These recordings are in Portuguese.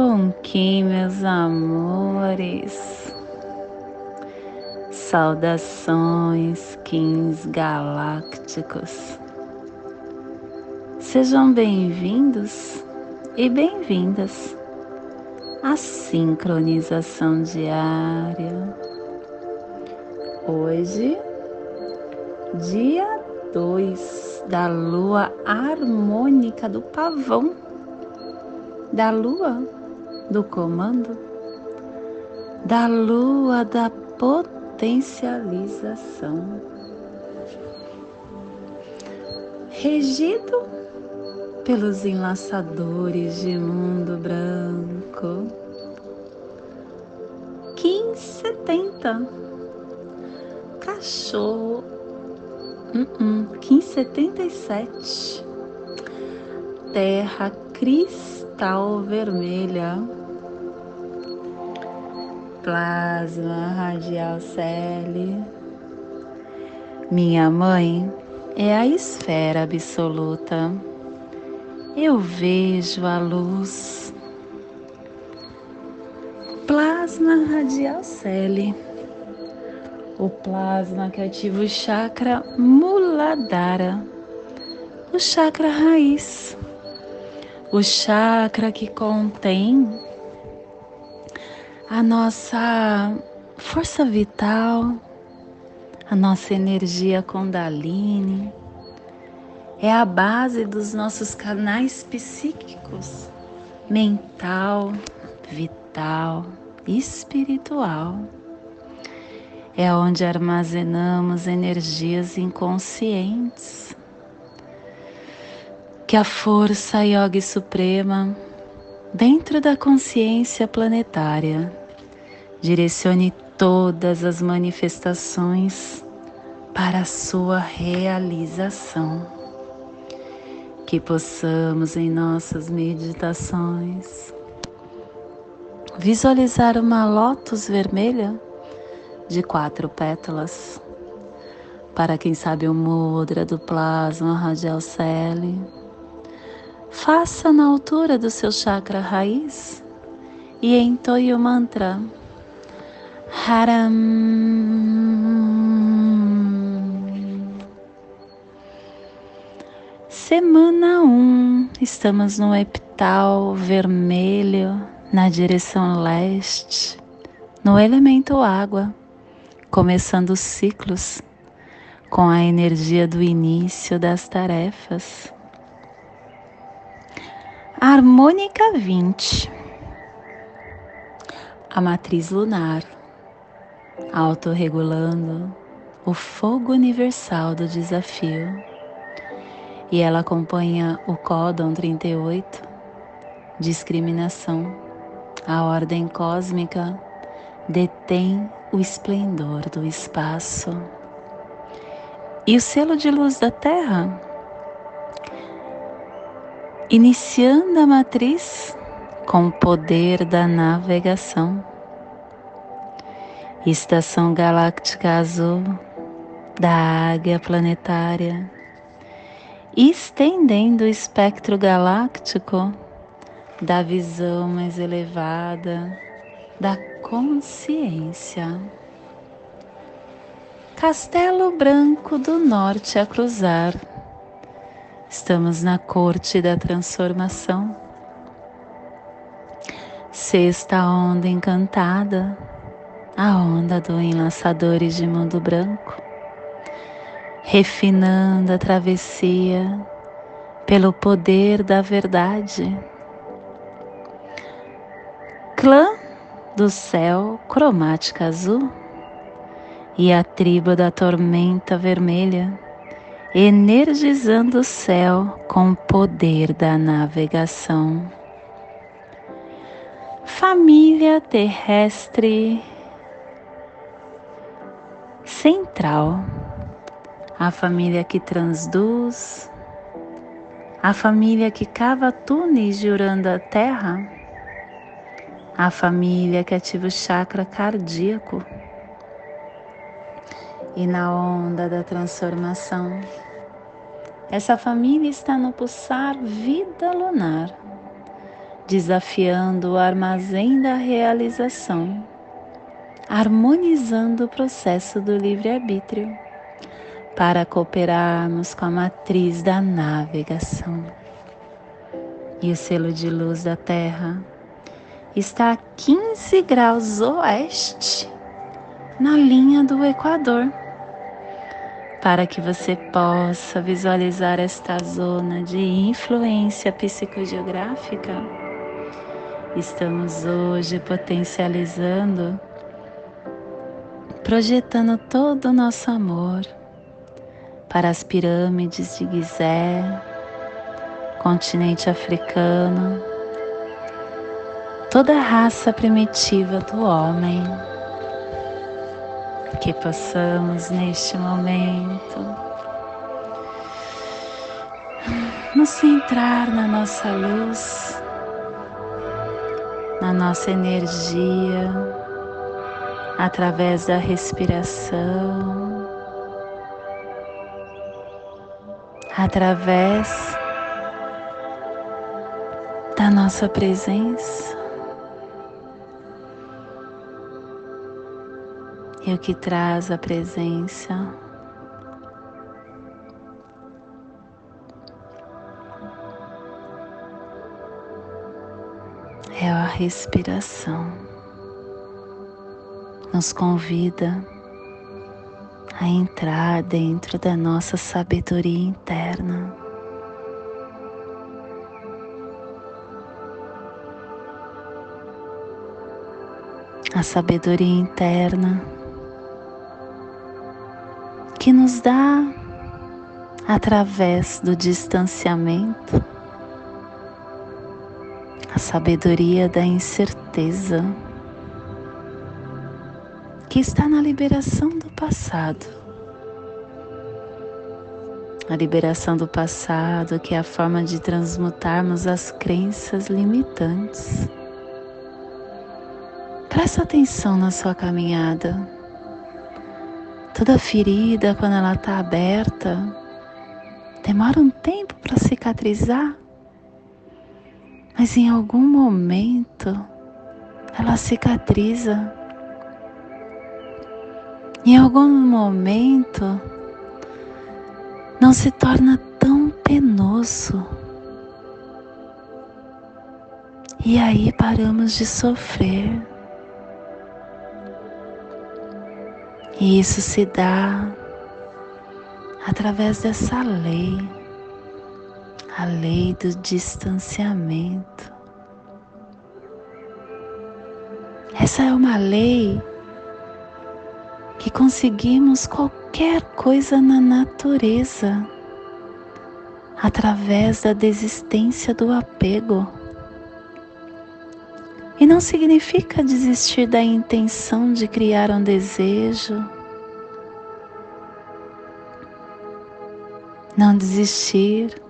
Bom Kim, meus amores. Saudações, Kings galácticos. Sejam bem-vindos e bem-vindas à sincronização diária. Hoje, dia 2 da lua harmônica do pavão, da lua do comando, da lua da potencialização, regido pelos enlaçadores de mundo branco. 1570 Cachorro Uh -uh, 1577. Terra cristal vermelha. Plasma radial Celi. Minha mãe é a esfera absoluta. Eu vejo a luz. Plasma radial Celi o plasma que ativa o chakra Muladhara, o chakra raiz, o chakra que contém a nossa força vital, a nossa energia Kundalini, é a base dos nossos canais psíquicos, mental, vital, espiritual é onde armazenamos energias inconscientes. Que a força yogi suprema, dentro da consciência planetária, direcione todas as manifestações para a sua realização. Que possamos em nossas meditações visualizar uma lótus vermelha de quatro pétalas. Para quem sabe o mudra do plasma radial celi, faça na altura do seu chakra raiz e entoie o mantra Haram. Semana 1, um, estamos no epital vermelho na direção leste, no elemento água começando os ciclos com a energia do início das tarefas. Harmônica 20. A matriz lunar, autorregulando o fogo universal do desafio. E ela acompanha o códon 38, discriminação. A ordem cósmica detém o esplendor do espaço. E o selo de luz da Terra, iniciando a matriz com o poder da navegação. Estação Galáctica Azul da Águia Planetária, estendendo o espectro galáctico da visão mais elevada da consciência. Castelo Branco do Norte a cruzar. Estamos na corte da transformação. Sexta onda encantada, a onda do enlaçadores de mundo branco, refinando a travessia pelo poder da verdade. Clã do céu cromática azul e a tribo da tormenta vermelha, energizando o céu com o poder da navegação. Família terrestre central, a família que transduz, a família que cava túneis jurando a terra. A família que ativa o chakra cardíaco. E na onda da transformação, Essa família está no pulsar vida lunar, desafiando o armazém da realização, harmonizando o processo do livre-arbítrio para cooperarmos com a matriz da navegação. E o selo de luz da Terra está a 15 graus oeste, na linha do Equador, para que você possa visualizar esta zona de influência psicogeográfica. Estamos hoje potencializando, projetando todo o nosso amor para as pirâmides de Gizé, continente africano, toda a raça primitiva do homem. Que possamos neste momento nos centrar na nossa luz, na nossa energia, através da respiração, através da nossa presença. E o que traz a presença é a respiração. Nos convida a entrar dentro da nossa sabedoria interna. a sabedoria interna que nos dá através do distanciamento a sabedoria da incerteza que está na liberação do passado. A liberação do passado, que é a forma de transmutarmos as crenças limitantes Presta atenção na sua caminhada. Toda ferida, quando ela está aberta, demora um tempo para cicatrizar, mas em algum momento ela cicatriza. Em algum momento não se torna tão penoso. E aí paramos de sofrer. E isso se dá através dessa lei, a lei do distanciamento. Essa é uma lei que conseguimos qualquer coisa na natureza através da desistência do apego. E não significa desistir da intenção de criar um desejo. Não desistir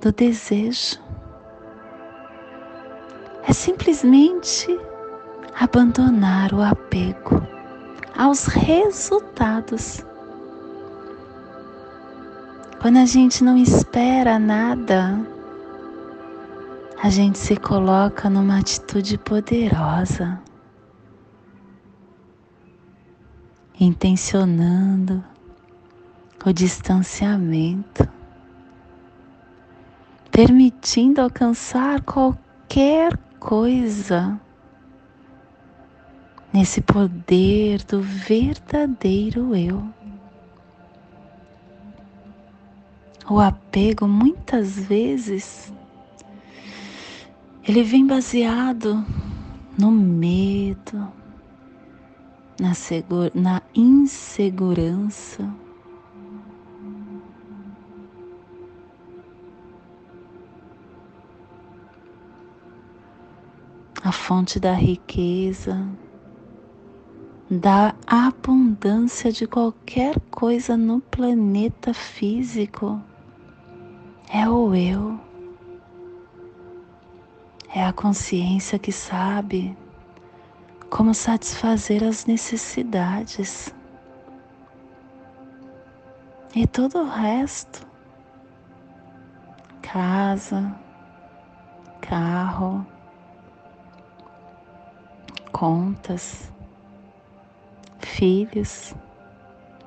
do desejo. É simplesmente abandonar o apego aos resultados. Quando a gente não espera nada, a gente se coloca numa atitude poderosa, intencionando o distanciamento, permitindo alcançar qualquer coisa nesse poder do verdadeiro eu. O apego muitas vezes ele vem baseado no medo, na, na insegurança. A fonte da riqueza, da abundância de qualquer coisa no planeta físico é o eu. É a consciência que sabe como satisfazer as necessidades. E todo o resto casa, carro, contas, filhos,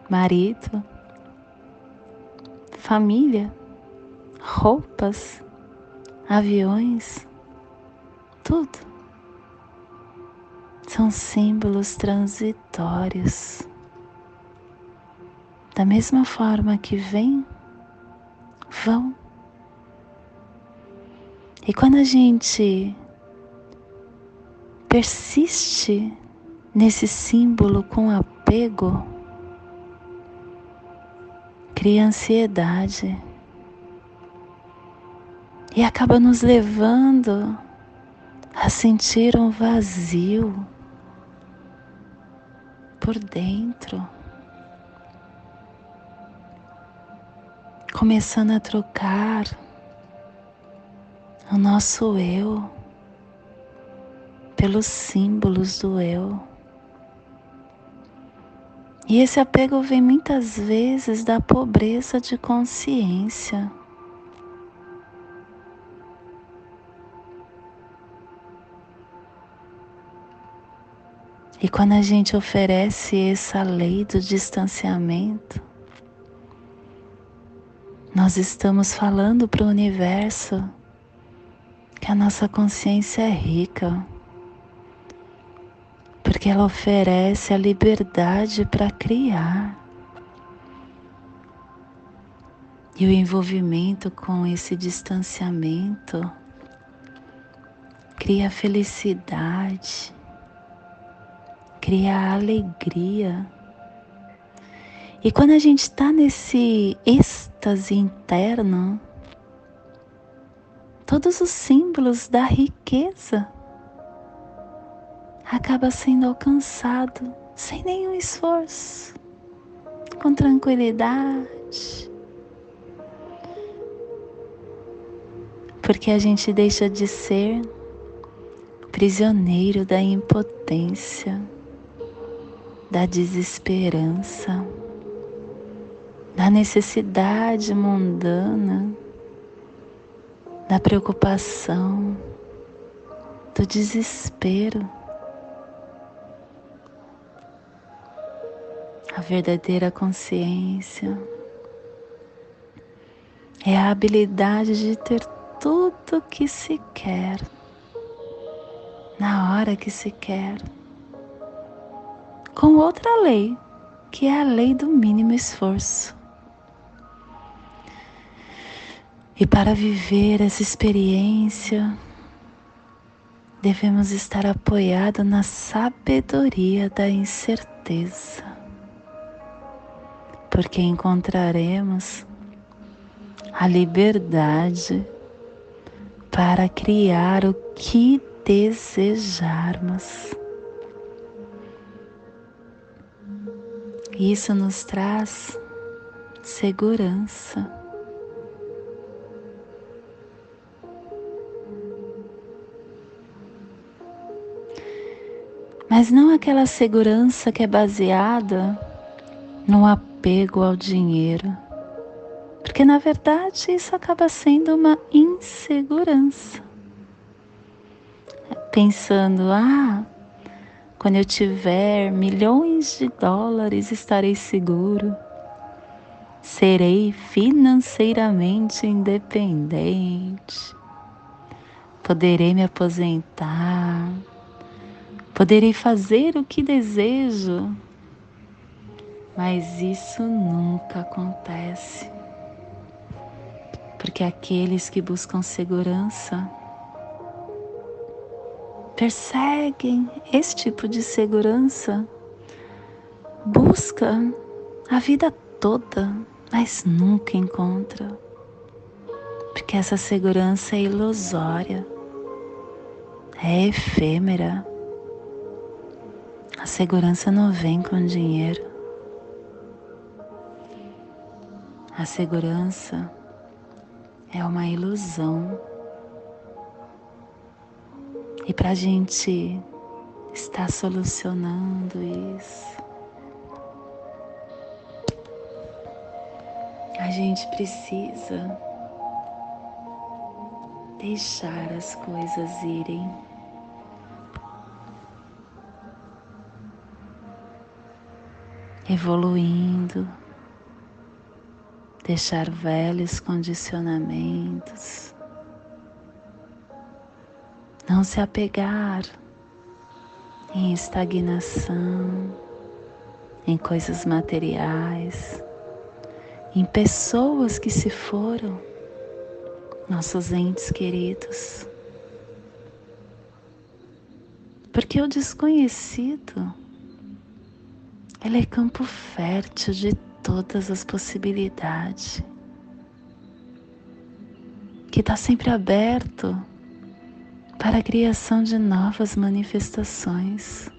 marido, família, roupas, aviões, tudo são símbolos transitórios. Da mesma forma que vêm, vão. E quando a gente persiste nesse símbolo com apego, cria ansiedade e acaba nos levando a sentir um vazio por dentro. Começando a trocar o nosso eu pelos símbolos do eu. E esse apego vem muitas vezes da pobreza de consciência. E quando a gente oferece essa lei do distanciamento, nós estamos falando para o universo que a nossa consciência é rica, porque ela oferece a liberdade para criar. E o envolvimento com esse distanciamento cria felicidade, cria alegria. E quando a gente está nesse êxtase interno, todos os símbolos da riqueza acaba sendo alcançado sem nenhum esforço, com tranquilidade. Porque a gente deixa de ser prisioneiro da impotência, da desesperança, da necessidade mundana da preocupação, do desespero. A verdadeira consciência é a habilidade de ter tudo que se quer, na hora que se quer, com outra lei, que é a lei do mínimo esforço. E para viver essa experiência, devemos estar apoiados na sabedoria da incerteza, porque encontraremos a liberdade para criar o que desejarmos. Isso nos traz segurança. mas não aquela segurança que é baseada no apego ao dinheiro. Porque na verdade isso acaba sendo uma insegurança. Pensando, ah, quando eu tiver milhões de dólares estarei seguro. Serei financeiramente independente. Poderei me aposentar Poderei fazer o que desejo, mas isso nunca acontece. Porque aqueles que buscam segurança perseguem esse tipo de segurança, busca a vida toda, mas nunca encontra. Porque essa segurança é ilusória, é efêmera a segurança não vem com dinheiro. A segurança é uma ilusão. E para a gente estar solucionando isso, A gente precisa deixar as coisas irem. Evoluindo, deixar velhos condicionamentos, não se apegar em estagnação, em coisas materiais, em pessoas que se foram, nossos entes queridos. Porque o desconhecido, ele é campo fértil de todas as possibilidades, que está sempre aberto para a criação de novas manifestações.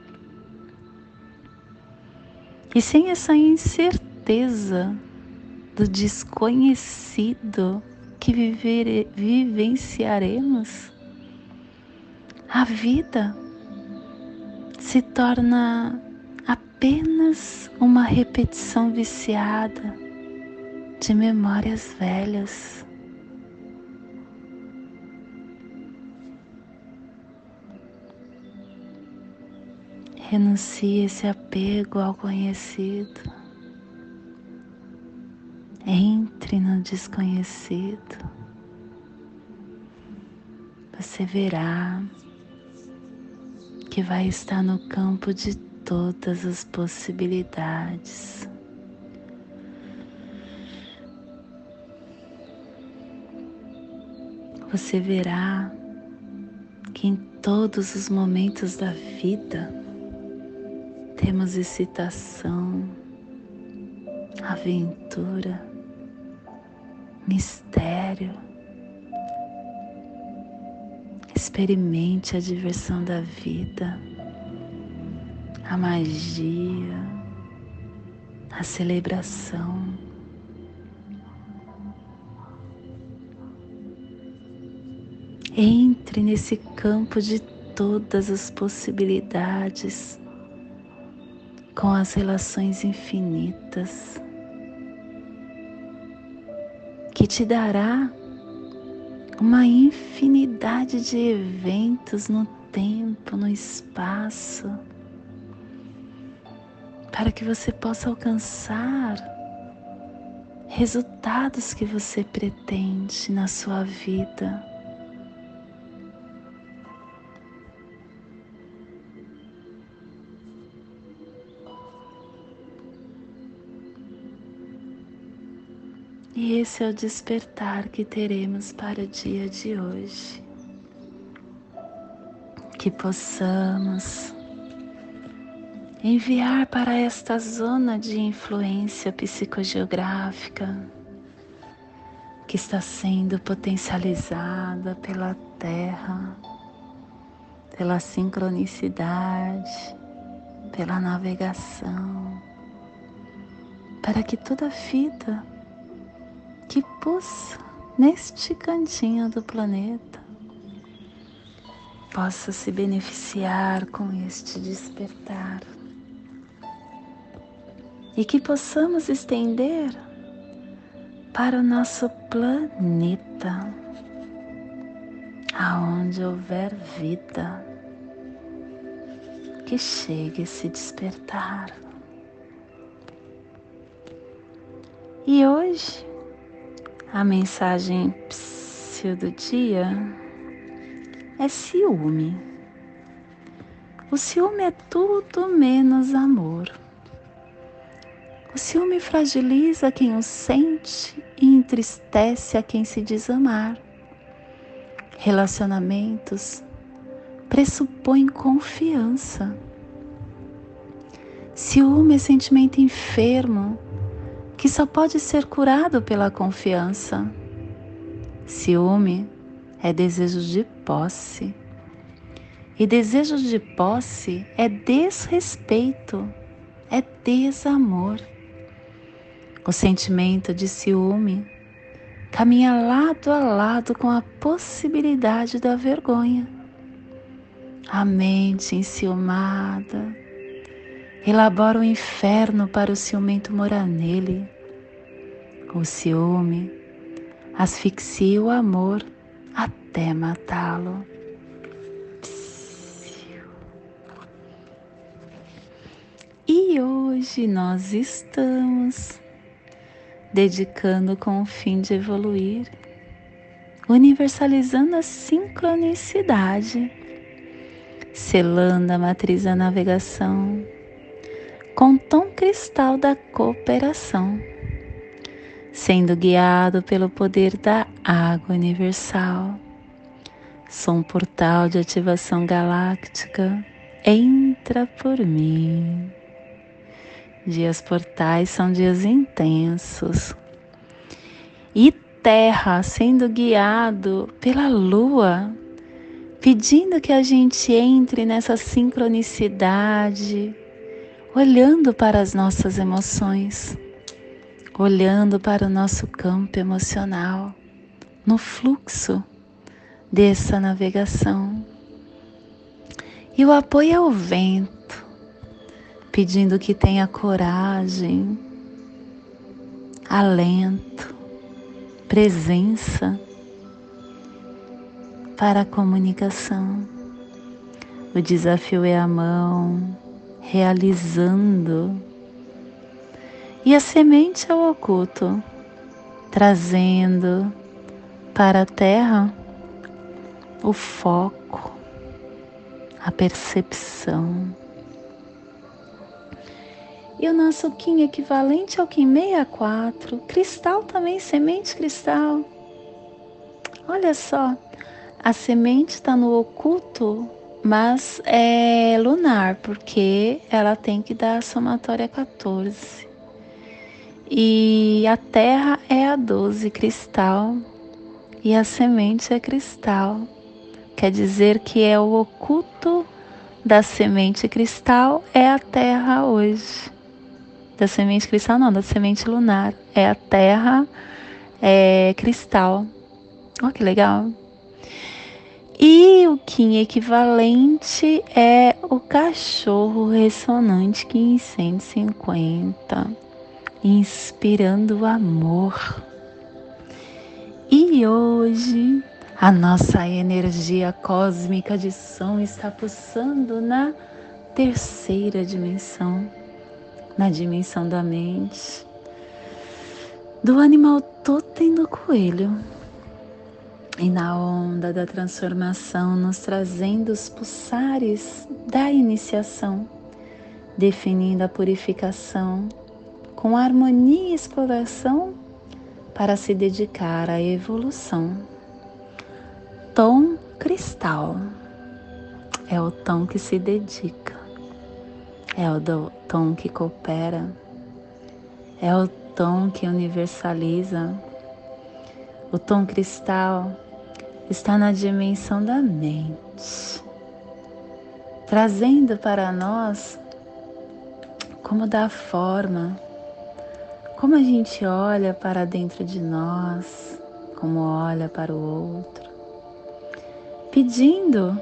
E sem essa incerteza do desconhecido que vivenciaremos, a vida se torna apenas uma repetição viciada de memórias velhas. Renuncie esse apego ao conhecido. Entre no desconhecido. Você verá que vai estar no campo de todas as possibilidades. Você verá que em todos os momentos da vida temos excitação, aventura, mistério. Experimente a diversão da vida a magia, a celebração. Entre nesse campo de todas as possibilidades, com as relações infinitas, que te dará uma infinidade de eventos no tempo, no espaço para que você possa alcançar resultados que você pretende na sua vida. E esse é o despertar que teremos para o dia de hoje. Que possamos enviar para esta zona de influência psicogeográfica que está sendo potencializada pela Terra, pela sincronicidade, pela navegação, para que toda vida que pulsa neste cantinho do planeta possa se beneficiar com este despertar e que possamos estender para o nosso planeta, aonde houver vida, que chegue a se despertar. E hoje, a mensagem do dia é ciúme. O ciúme é tudo menos amor. O ciúme fragiliza quem o sente e entristece a quem se diz amar. Relacionamentos pressupõem confiança. Ciúme é sentimento enfermo que só pode ser curado pela confiança. Ciúme é desejo de posse. E desejo de posse é desrespeito, é desamor. O sentimento de ciúme caminha lado a lado com a possibilidade da vergonha. A mente enciumada elabora o um inferno para o ciumento morar nele. O ciúme asfixia o amor até matá-lo. E hoje nós estamos dedicando com o fim de evoluir, universalizando a sincronicidade, selando a matriz da navegação com tom cristal da cooperação, sendo guiado pelo poder da água universal. Sou um portal de ativação galáctica. Entra por mim. Dias portais são dias intensos. E Terra sendo guiado pela Lua, pedindo que a gente entre nessa sincronicidade, olhando para as nossas emoções, olhando para o nosso campo emocional, no fluxo dessa navegação. E o apoio ao vento pedindo que tenha coragem, alento, presença para a comunicação. O desafio é a mão realizando e a semente é o oculto, trazendo para a terra o foco, a percepção e o nosso Kim equivalente ao Kim 64, cristal também, semente cristal. Olha só, a semente está no oculto, mas é lunar, porque ela tem que dar a somatória 14. E a terra é a 12, cristal, e a semente é cristal. Quer dizer que é o oculto da semente cristal é a terra hoje da semente cristal, não, da semente lunar. É a terra é, cristal. Olha que legal. E o Kim equivalente é o cachorro ressonante Kim 150, inspirando o amor. E hoje a nossa energia cósmica de som está pulsando na terceira dimensão na dimensão da mente, do animal totem do coelho e na onda da transformação, nos trazendo os pulsares da iniciação, definindo a purificação com harmonia e exploração para se dedicar à evolução. Tom cristal é o tom que se dedica é o tom que coopera, é o tom que universaliza. O tom cristal está na dimensão da mente, trazendo para nós como dá forma, como a gente olha para dentro de nós, como olha para o outro, pedindo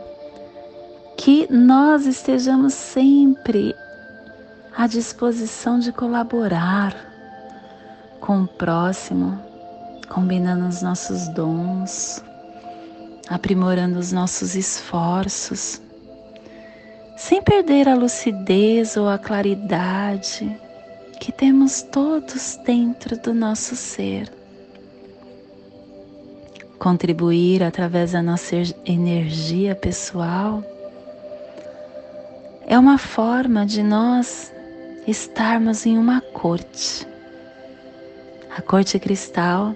que nós estejamos sempre à disposição de colaborar com o próximo, combinando os nossos dons, aprimorando os nossos esforços, sem perder a lucidez ou a claridade que temos todos dentro do nosso ser. Contribuir através da nossa energia pessoal é uma forma de nós estarmos em uma corte. A corte cristal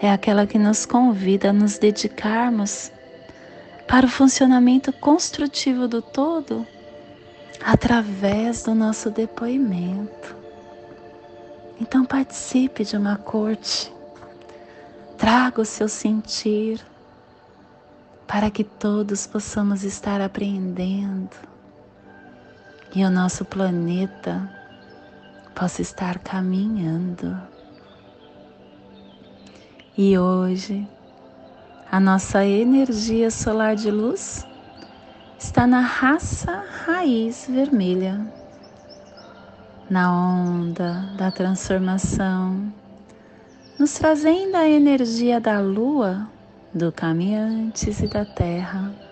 é aquela que nos convida a nos dedicarmos para o funcionamento construtivo do todo através do nosso depoimento. Então participe de uma corte, traga o seu sentir para que todos possamos estar aprendendo e o nosso planeta possa estar caminhando. E hoje, a nossa energia solar de luz está na raça raiz vermelha, na onda da transformação, nos trazendo a energia da lua, do caminhantes e da terra.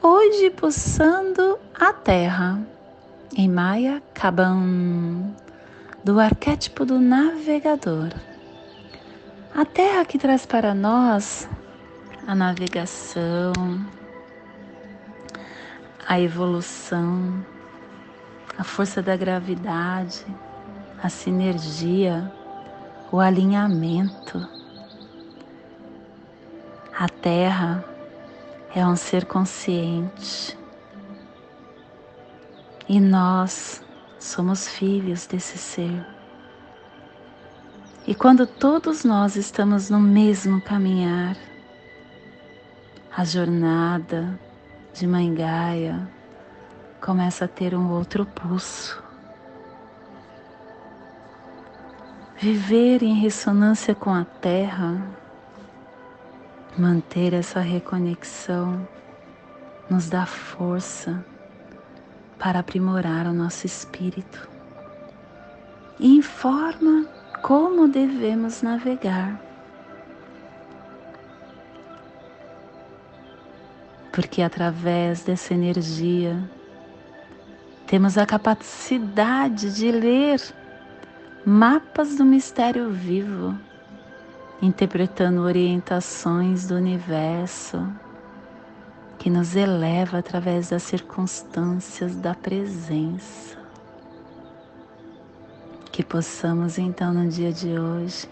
Hoje pulsando a terra em Maya Kaban, do arquétipo do navegador. A terra que traz para nós a navegação, a evolução, a força da gravidade, a sinergia, o alinhamento. A Terra é um ser consciente e nós somos filhos desse ser. E quando todos nós estamos no mesmo caminhar, a jornada de Mãe Gaia começa a ter um outro pulso. Viver em ressonância com a Terra, manter essa reconexão, nos dá força para aprimorar o nosso espírito e informa como devemos navegar. Porque através dessa energia temos a capacidade de ler mapas do mistério vivo, interpretando orientações do universo que nos eleva através das circunstâncias da presença. Que possamos então no dia de hoje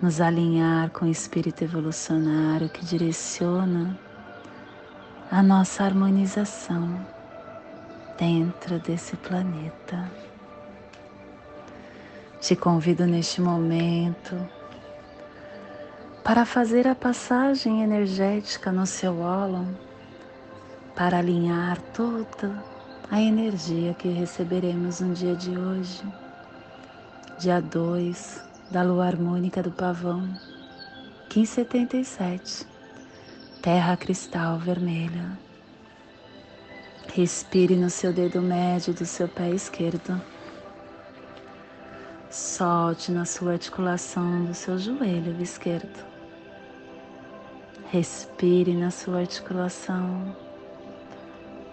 nos alinhar com o espírito evolucionário que direciona a nossa harmonização dentro desse planeta. Te convido neste momento para fazer a passagem energética no seu ólon, para alinhar toda a energia que receberemos no dia de hoje, dia 2 da lua harmônica do pavão, 1577, terra cristal vermelha. Respire no seu dedo médio do seu pé esquerdo. Solte na sua articulação do seu joelho esquerdo. Respire na sua articulação.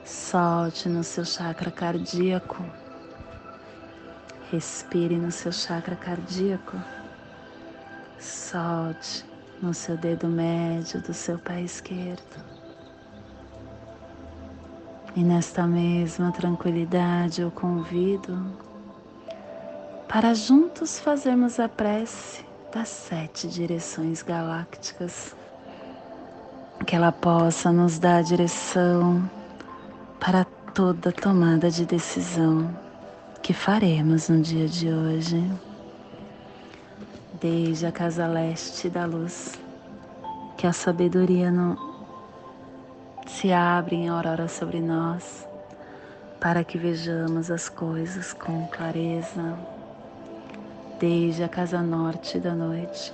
Solte no seu chakra cardíaco. Respire no seu chakra cardíaco. Solte no seu dedo médio do seu pé esquerdo. E nesta mesma tranquilidade eu convido para juntos fazermos a prece das sete direções galácticas, que ela possa nos dar a direção para toda tomada de decisão que faremos no dia de hoje. Desde a casa leste da luz, que a sabedoria no, se abre em aurora sobre nós, para que vejamos as coisas com clareza. Desde a casa norte da noite,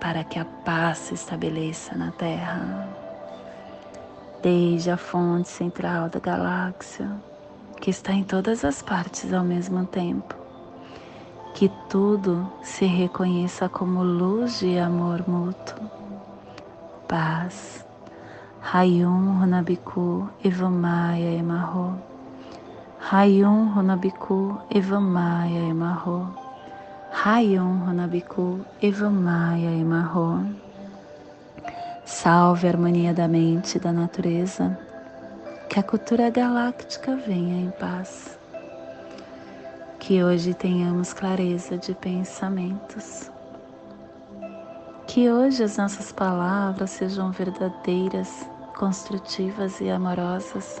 para que a paz se estabeleça na terra. Desde a fonte central da galáxia, que está em todas as partes ao mesmo tempo, que tudo se reconheça como luz de amor mútuo. Paz. Rayum Runabiku Evamaya Emarro. Rayum Runabiku Evamaya Emarro. Rayon Honabiku Evamaya Emarro. Salve a harmonia da mente e da natureza. Que a cultura galáctica venha em paz. Que hoje tenhamos clareza de pensamentos. Que hoje as nossas palavras sejam verdadeiras, construtivas e amorosas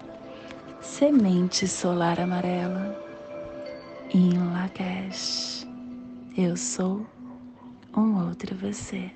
semente solar amarela em Lakesh. Eu sou um outro você.